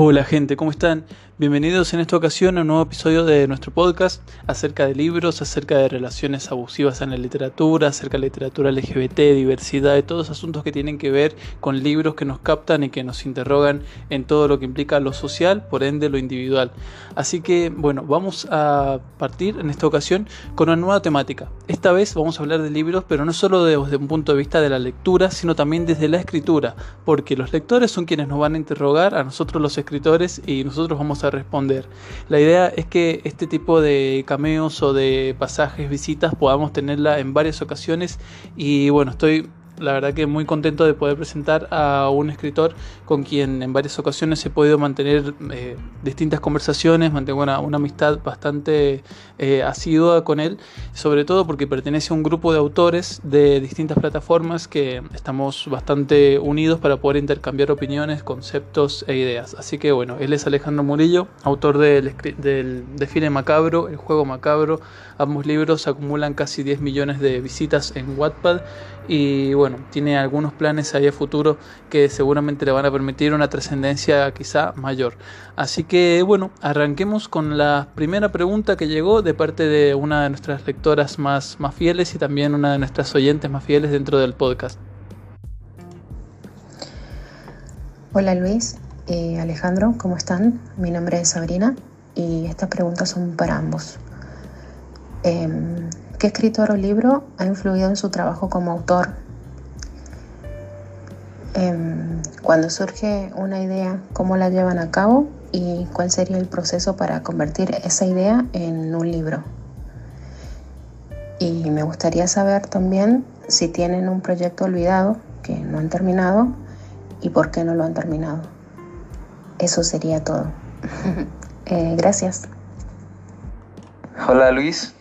Hola gente, ¿cómo están? Bienvenidos en esta ocasión a un nuevo episodio de nuestro podcast acerca de libros, acerca de relaciones abusivas en la literatura, acerca de literatura LGBT, diversidad, de todos asuntos que tienen que ver con libros que nos captan y que nos interrogan en todo lo que implica lo social, por ende lo individual. Así que, bueno, vamos a partir en esta ocasión con una nueva temática. Esta vez vamos a hablar de libros, pero no solo desde un punto de vista de la lectura, sino también desde la escritura, porque los lectores son quienes nos van a interrogar a nosotros los escritores y nosotros vamos a responder. La idea es que este tipo de cameos o de pasajes, visitas, podamos tenerla en varias ocasiones y bueno, estoy la verdad que muy contento de poder presentar a un escritor con quien en varias ocasiones he podido mantener eh, distintas conversaciones, mantengo una, amistad bastante eh, asidua con él, sobre todo porque pertenece a un grupo de autores de distintas plataformas que estamos bastante unidos para poder intercambiar opiniones, conceptos e ideas. Así que bueno, él es Alejandro Murillo, autor del, del Desfile Macabro, El Juego Macabro, ambos libros acumulan casi 10 millones de visitas en Wattpad y bueno, tiene algunos planes ahí a futuro que seguramente le van a permitir una trascendencia quizá mayor. Así que bueno, arranquemos con la primera pregunta que llegó de parte de una de nuestras lectoras más, más fieles y también una de nuestras oyentes más fieles dentro del podcast. Hola Luis, eh, Alejandro, ¿cómo están? Mi nombre es Sabrina y estas preguntas son para ambos. Em, ¿Qué escritor o libro ha influido en su trabajo como autor? Em, cuando surge una idea, ¿cómo la llevan a cabo? ¿Y cuál sería el proceso para convertir esa idea en un libro? Y me gustaría saber también si tienen un proyecto olvidado que no han terminado y por qué no lo han terminado. Eso sería todo. Eh, gracias. Hola Luis,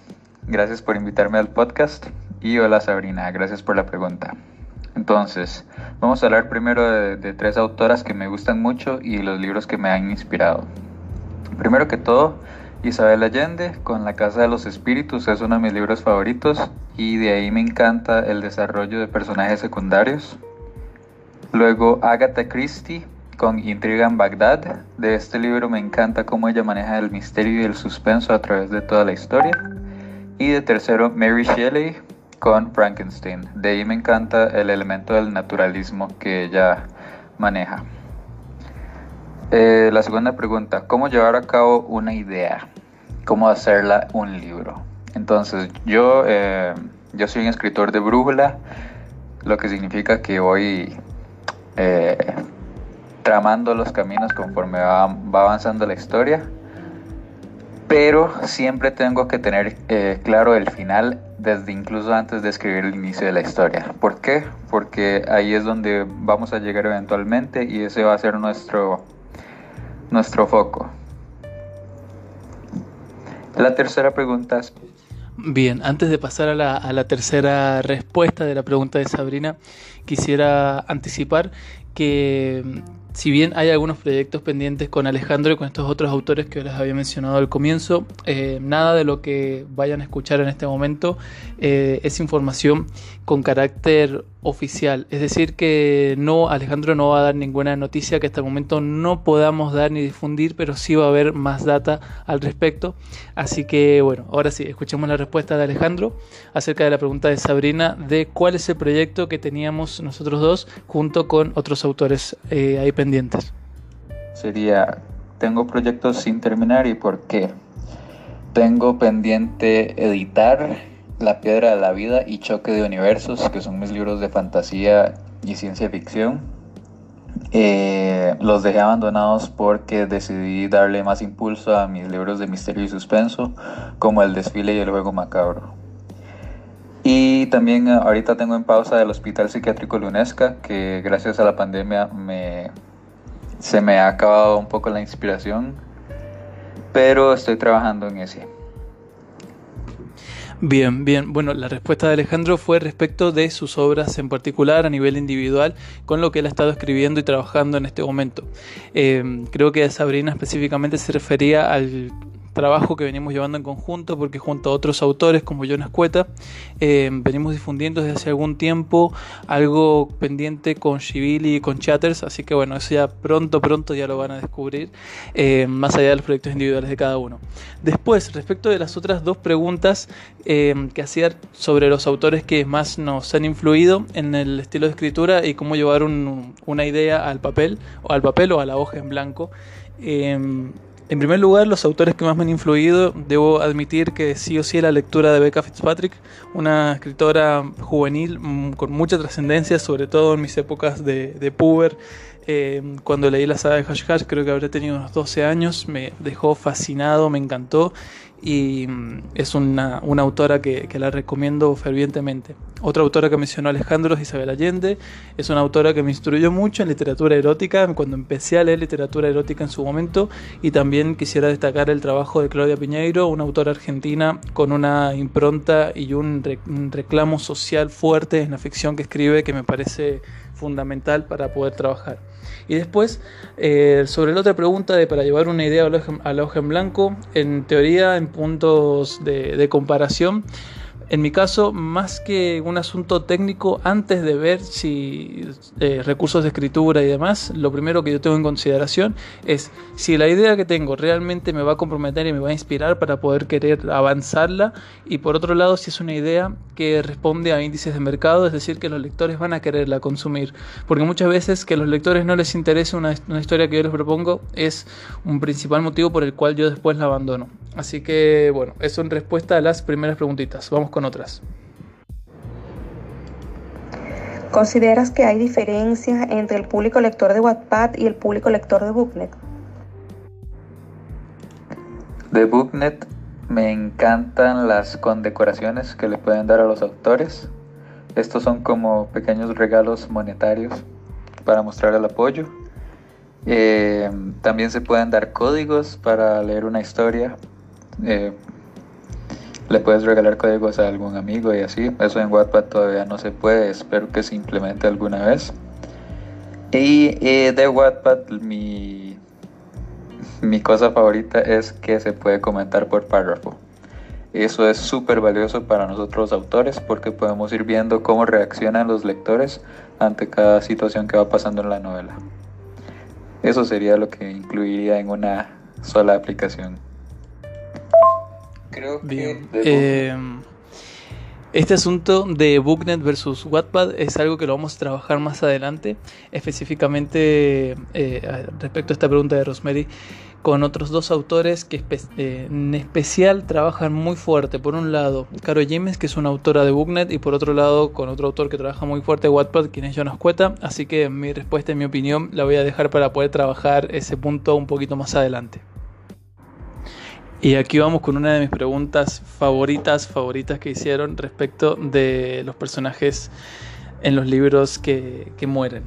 Gracias por invitarme al podcast. Y hola Sabrina, gracias por la pregunta. Entonces, vamos a hablar primero de, tres autoras que me gustan mucho y los libros que me han inspirado. Primero que todo, Isabel Allende con La Casa de los Espíritus es uno de mis libros favoritos y de ahí me encanta el desarrollo de personajes secundarios. Luego Agatha Christie con Intriga en Bagdad. De este libro me encanta cómo ella maneja el misterio y el suspenso a través de toda la historia. Y de tercero, Mary Shelley con Frankenstein. De ahí me encanta el elemento del naturalismo que ella maneja. Eh, la segunda pregunta, ¿cómo llevar a cabo una idea? ¿Cómo hacerla un libro? Entonces, yo, eh, yo soy un escritor de brújula, lo que significa que voy eh, tramando los caminos conforme va avanzando la historia pero siempre tengo que tener eh, claro el final desde incluso antes de escribir el inicio de la historia. ¿Por qué? Porque ahí es donde vamos a llegar eventualmente y ese va a ser nuestro, nuestro foco. La tercera pregunta es... Bien, antes de pasar a la, a la tercera respuesta de la pregunta de Sabrina, quisiera anticipar que si bien hay algunos proyectos pendientes con Alejandro y con estos otros autores que les había mencionado al comienzo, eh, nada de lo que vayan a escuchar en este momento eh, es información con carácter oficial. Es decir, que no, Alejandro no va a dar ninguna noticia que hasta el momento no podamos dar ni difundir, pero sí va a haber más data al respecto. Así que bueno, ahora sí, escuchemos la respuesta de Alejandro acerca de la pregunta de Sabrina de cuál es el proyecto que teníamos nosotros dos junto con otros autores eh, ahí pendientes Sería, tengo proyectos sin terminar y por qué. Tengo pendiente editar La Piedra de la Vida y Choque de Universos, que son mis libros de fantasía y ciencia ficción. Eh, los dejé abandonados porque decidí darle más impulso a mis libros de misterio y suspenso, como El desfile y el juego macabro. Y también ahorita tengo en pausa el Hospital Psiquiátrico Lunesca, que gracias a la pandemia me se me ha acabado un poco la inspiración, pero estoy trabajando en ese. Bien, bien. Bueno, la respuesta de Alejandro fue respecto de sus obras en particular a nivel individual, con lo que él ha estado escribiendo y trabajando en este momento. Eh, creo que Sabrina específicamente se refería al trabajo que venimos llevando en conjunto, porque junto a otros autores como Jonas Cueta, eh, venimos difundiendo desde hace algún tiempo algo pendiente con Shibili y con Chatters, así que bueno, eso ya pronto, pronto ya lo van a descubrir, eh, más allá de los proyectos individuales de cada uno. Después, respecto de las otras dos preguntas que hacía sobre los autores que más nos han influido en el estilo de escritura y cómo llevar una idea al papel, o al papel o a la hoja en blanco, Em, en primer lugar, los autores que más me han influido, debo admitir que sí o sí la lectura de Becca Fitzpatrick, una escritora juvenil mm, con mucha trascendencia, sobre todo en mis épocas de, de puber. Em, cuando leí la saga de Hash Hash, creo que habré tenido unos 12 años, me dejó fascinado, me encantó y mm, es una, autora que, la recomiendo fervientemente. Otra autora que mencionó Alejandro es Isabel Allende, es una autora que me instruyó mucho en literatura erótica cuando empecé a leer literatura erótica en su momento y también quisiera destacar el trabajo de Claudia Piñeiro, una autora argentina con una impronta y un reclamo social fuerte en la ficción que escribe que me parece fundamental para poder trabajar. Y después, eh, sobre la otra pregunta de para llevar una idea a la hoja en blanco, en teoría, en puntos de, de comparación, en mi caso, más que un asunto técnico, antes de ver si eh, recursos de escritura y demás, lo primero que yo tengo en consideración es si la idea que tengo realmente me va a comprometer y me va a inspirar para poder querer avanzarla y por otro lado si es una idea que responde a índices de mercado, es decir, que los lectores van a quererla consumir, porque muchas veces que a los lectores no les interese una, una historia que yo les propongo es un principal motivo por el cual yo después la abandono. Así que bueno, eso en respuesta a las primeras preguntitas. Vamos con otras. ¿Consideras que hay diferencias entre el público lector de Wattpad y el público lector de Booknet? De Booknet me encantan las condecoraciones que le pueden dar a los autores. Estos son como pequeños regalos monetarios para mostrar el apoyo. Eh, también se pueden dar códigos para leer una historia eh, le puedes regalar códigos a algún amigo y así. Eso en Wattpad todavía no se puede, espero que se implemente alguna vez. Y, de Wattpad mi, mi cosa favorita es que se puede comentar por párrafo. Eso es súper valioso para nosotros autores porque podemos ir viendo cómo reaccionan los lectores ante cada situación que va pasando en la novela. Eso sería lo que incluiría en una sola aplicación. Bien. Em, este asunto de Booknet versus Wattpad es algo que lo vamos a trabajar más adelante, específicamente eh, respecto a esta pregunta de Rosemary, con otros dos autores que eh, en especial trabajan muy fuerte. Por un lado, Caro James, que es una autora de Booknet, y por otro lado, con otro autor que trabaja muy fuerte, Wattpad, quien es Jonas Cueta. Así que mi respuesta, en mi opinión, la voy a dejar para poder trabajar ese punto un poquito más adelante. Y aquí vamos con una de mis preguntas favoritas, favoritas que hicieron respecto de los personajes en los libros que, mueren.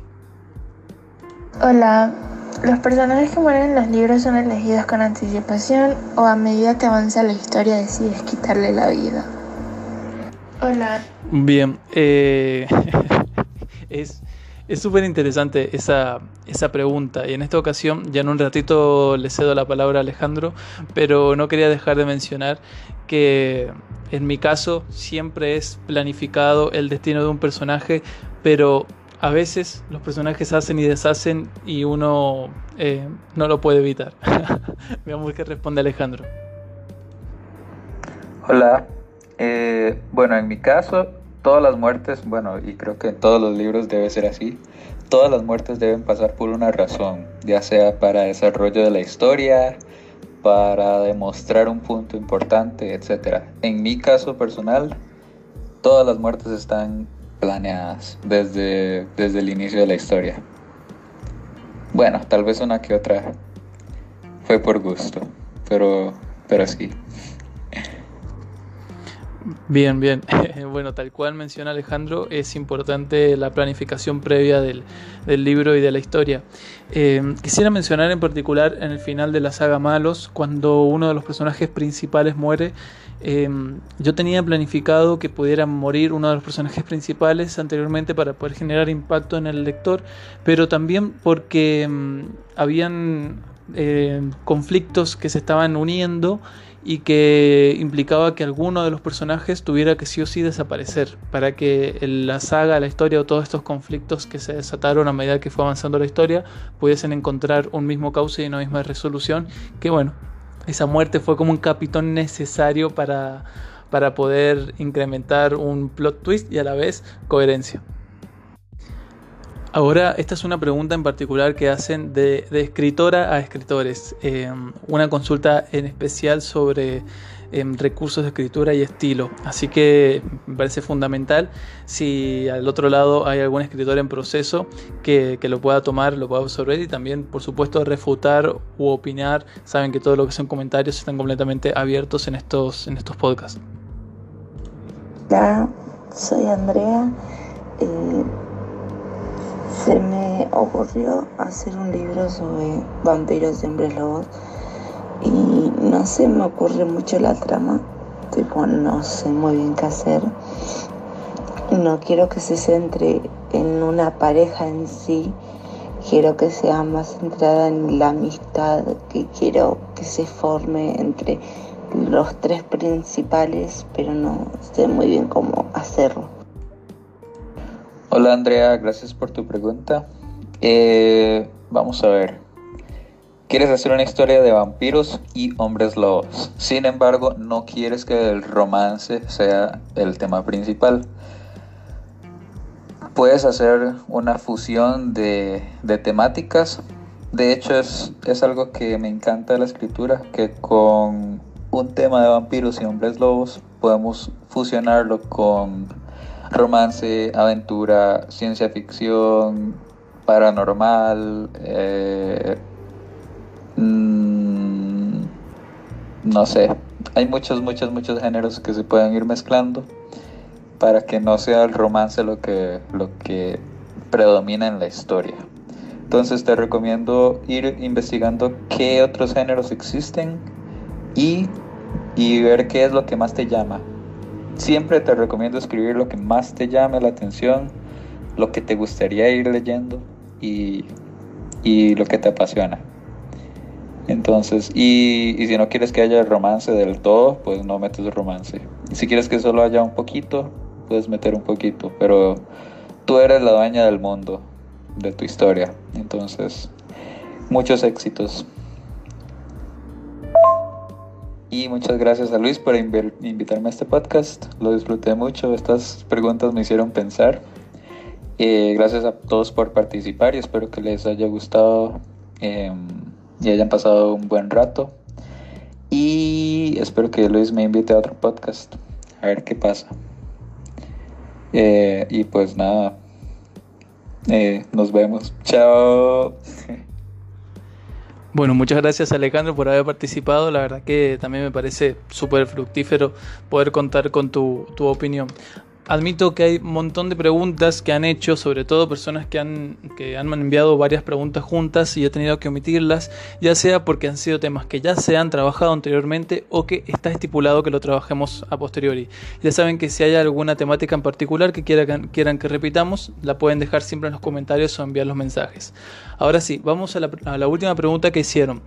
Hola, ¿los personajes que mueren en los libros son elegidos con anticipación o a medida que avanza la historia decides quitarle la vida? Hola. Bien, eh, es es súper interesante esa, esa pregunta y en esta ocasión ya en un ratito le cedo la palabra a Alejandro, pero no quería dejar de mencionar que en mi caso siempre es planificado el destino de un personaje, pero a veces los personajes hacen y deshacen y uno eh, no lo puede evitar. Veamos qué responde Alejandro. Hola, eh, bueno, en mi caso todas las muertes, bueno, y creo que en todos los libros debe ser así, todas las muertes deben pasar por una razón, ya sea para desarrollo de la historia, para demostrar un punto importante, etc. En mi caso personal, todas las muertes están planeadas desde, desde el inicio de la historia. Bueno, tal vez una que otra fue por gusto, pero, pero sí. Bien, bien. Bueno, tal cual menciona Alejandro, es importante la planificación previa del, libro y de la historia. Eh, quisiera mencionar en particular en el final de la saga Malos, cuando uno de los personajes principales muere. Eh, yo tenía planificado que pudieran morir uno de los personajes principales anteriormente para poder generar impacto en el lector, pero también porque mm, habían eh, conflictos que se estaban uniendo y que implicaba que alguno de los personajes tuviera que sí o sí desaparecer para que la saga, la historia o todos estos conflictos que se desataron a medida que fue avanzando la historia pudiesen encontrar un mismo cauce y una misma resolución que bueno, esa muerte fue como un capitón necesario para, para poder incrementar un plot twist y a la vez coherencia. Ahora, esta es una pregunta en particular que hacen de, escritora a escritores. Em, una consulta en especial sobre em, recursos de escritura y estilo. Así que me parece fundamental si al otro lado hay algún escritor en proceso que, lo pueda tomar, lo pueda absorber y también, por supuesto, refutar u opinar. Saben que todo lo que son comentarios están completamente abiertos en estos, en estos podcasts. Hola, soy Andrea. Eh, se me ocurrió hacer un libro sobre vampiros y hombres lobos y no se me ocurre mucho la trama, tipo no sé muy bien qué hacer. No quiero que se centre en una pareja en sí, quiero que sea más centrada en la amistad que quiero que se forme entre los tres principales, pero no sé muy bien cómo hacerlo. Hola Andrea, gracias por tu pregunta. Eh, vamos a ver. Quieres hacer una historia de vampiros y hombres lobos. Sin embargo, no quieres que el romance sea el tema principal. Puedes hacer una fusión de, temáticas. De hecho, es, es algo que me encanta de la escritura, que con un tema de vampiros y hombres lobos podemos fusionarlo con romance, aventura, ciencia ficción, paranormal, eh, mm, no sé, hay muchos, muchos, muchos géneros que se pueden ir mezclando para que no sea el romance lo que, lo que predomina en la historia. Entonces te recomiendo ir investigando qué otros géneros existen y, y ver qué es lo que más te llama. Siempre te recomiendo escribir lo que más te llame la atención, lo que te gustaría ir leyendo y, lo que te apasiona. Entonces, y, si no quieres que haya romance del todo, pues no metes romance. si quieres que solo haya un poquito, puedes meter un poquito, pero tú eres la dueña del mundo, de tu historia. Entonces, muchos éxitos. Y muchas gracias a Luis por invitarme a este podcast. Lo disfruté mucho. Estas preguntas me hicieron pensar. Eh, gracias a todos por participar y espero que les haya gustado em, y hayan pasado un buen rato. Y espero que Luis me invite a otro podcast. A ver qué pasa. Eh, y pues nada. Eh, nos vemos. Chao. Bueno, muchas gracias Alejandro por haber participado. La verdad que también me parece súper fructífero poder contar con tu, tu opinión admito que hay un montón de preguntas que han hecho, sobre todo personas que han, que han enviado varias preguntas juntas y he tenido que omitirlas, ya sea porque han sido temas que ya se han trabajado anteriormente o que está estipulado que lo trabajemos a posteriori. Ya saben que si hay alguna temática en particular que quieran, quieran que repitamos, la pueden dejar siempre en los comentarios o enviar los mensajes. Ahora sí, vamos a la, a la última pregunta que hicieron.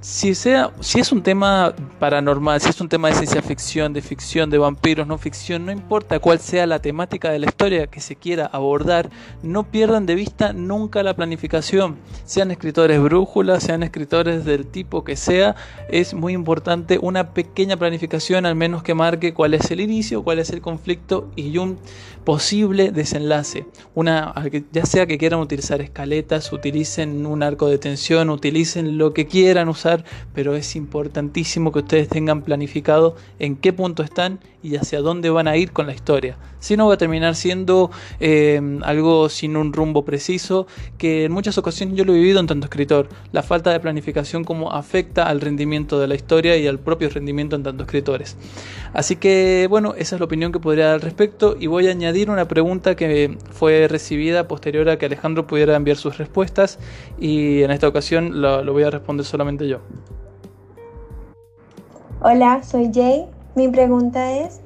Si, sea, si es un tema paranormal, si es un tema de ciencia ficción, de ficción, de vampiros, no ficción, no importa cuál sea la temática de la historia que se quiera abordar, no pierdan de vista nunca la planificación. Sean escritores brújulas, sean escritores del tipo que sea, es muy importante una pequeña planificación, al menos que marque cuál es el inicio, cuál es el conflicto y un posible desenlace. Una, ya sea que quieran utilizar escaletas, utilicen un arco de tensión, utilicen lo que quieran usar, pero es importantísimo que ustedes tengan planificado en qué punto están y hacia dónde van a ir con la historia. Si no va a terminar siendo eh, algo sin un rumbo preciso, que en muchas ocasiones yo lo he vivido en tanto escritor. La falta de planificación como afecta al rendimiento de la historia y al propio rendimiento en tanto escritores. Así que bueno, esa es la opinión que podría dar al respecto y voy a añadir una pregunta que fue recibida posterior a que Alejandro pudiera enviar sus respuestas y en esta ocasión lo, lo voy a responder solamente yo. Hola, soy Jay mi pregunta es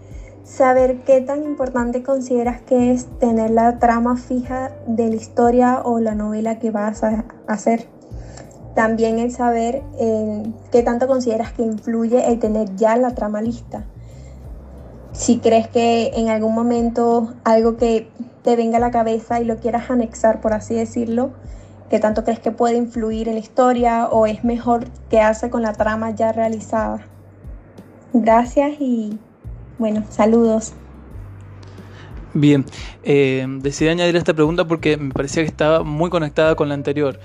saber qué tan importante consideras que es tener la trama fija de la historia o la novela que vas a hacer. también el saber eh, qué tanto consideras que influye el tener ya la trama lista. Si crees que en algún momento algo que te venga a la cabeza y lo quieras anexar, por así decirlo, qué tanto crees que puede influir en la historia o es mejor quedarse con la trama ya realizada. Gracias y bueno, saludos. Bien, eh, decidí añadir esta pregunta porque me parecía que estaba muy conectada con la anterior.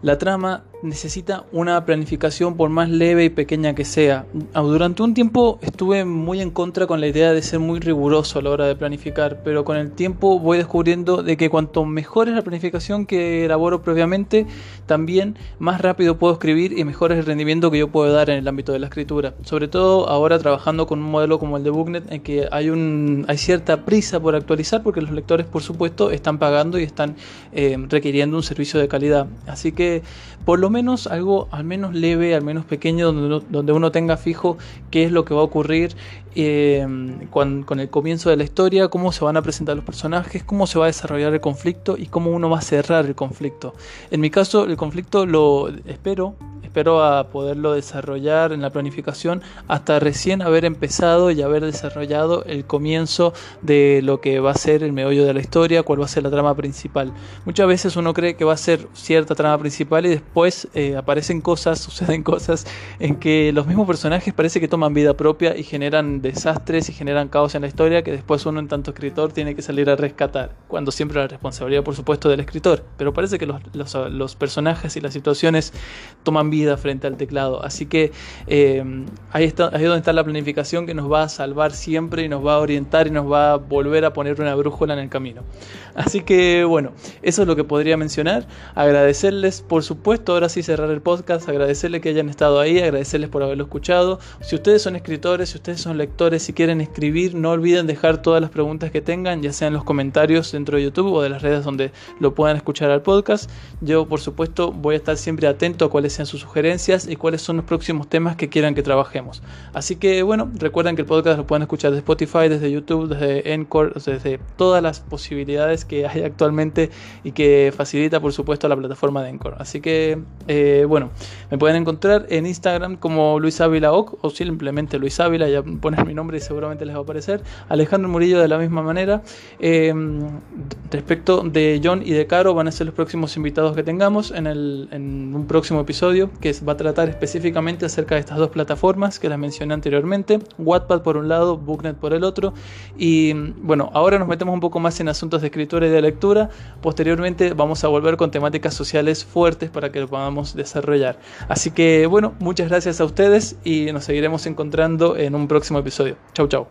La trama necesita una planificación por más leve y pequeña que sea. Ah, durante un tiempo estuve muy en contra con la idea de ser muy riguroso a la hora de planificar, pero con el tiempo voy descubriendo de que cuanto mejor es la planificación que elaboro previamente, también más rápido puedo escribir y mejor es el rendimiento que yo puedo dar en el ámbito de la escritura. Sobre todo ahora trabajando con un modelo como el de Booknet en que hay, un, hay cierta prisa por actualizar porque los lectores por supuesto están pagando y están eh, requiriendo un servicio de calidad. Así que porque por lo menos algo al menos leve, al menos pequeño, donde uno, donde uno tenga fijo qué es lo que va a ocurrir eh, con, el comienzo de la historia, cómo se van a presentar los personajes, cómo se va a desarrollar el conflicto y cómo uno va a cerrar el conflicto. En mi caso, el conflicto lo espero espero a poderlo desarrollar en la planificación hasta recién haber empezado y haber desarrollado el comienzo de lo que va a ser el meollo de la historia, cuál va a ser la trama principal. Muchas veces uno cree que va a ser cierta trama principal y después eh, aparecen cosas, suceden cosas en que los mismos personajes parece que toman vida propia y generan desastres y generan caos en la historia que después uno en tanto escritor tiene que salir a rescatar, cuando siempre la responsabilidad por supuesto del escritor, pero parece que los, los personajes y las situaciones toman vida frente al teclado. Así que eh, ahí, está, ahí es donde está la planificación que nos va a salvar siempre y nos va a orientar y nos va a volver a poner una brújula en el camino. Así que bueno, eso es lo que podría mencionar. Agradecerles, por supuesto, ahora sí cerrar el podcast, agradecerles que hayan estado ahí, agradecerles por haberlo escuchado. Si ustedes son escritores, si ustedes son lectores, si quieren escribir, no olviden dejar todas las preguntas que tengan, ya sean en los comentarios dentro de YouTube o de las redes donde lo puedan escuchar al podcast. Yo, por supuesto, voy a estar siempre atento a cuáles sean sus sugerencias y cuáles son los próximos temas que quieran que trabajemos. Así que bueno, recuerden que el podcast lo pueden escuchar desde Spotify, desde YouTube, desde Encore, desde todas las posibilidades que hay actualmente y que facilita por supuesto la plataforma de Encore. Así que eh, bueno, me pueden encontrar en Instagram como Luis Ávila o simplemente Luis Ávila, ya ponen mi nombre y seguramente les va a aparecer. Alejandro Murillo de la misma manera. Eh, respecto de John y de Caro van a ser los próximos invitados que tengamos en, el, en un próximo episodio que va a tratar específicamente acerca de estas dos plataformas que las mencioné anteriormente, Wattpad por un lado, Booknet por el otro, y bueno, ahora nos metemos un poco más en asuntos de escritura y de lectura, posteriormente vamos a volver con temáticas sociales fuertes para que lo podamos desarrollar. Así que bueno, muchas gracias a ustedes y nos seguiremos encontrando en un próximo episodio. Chau chau.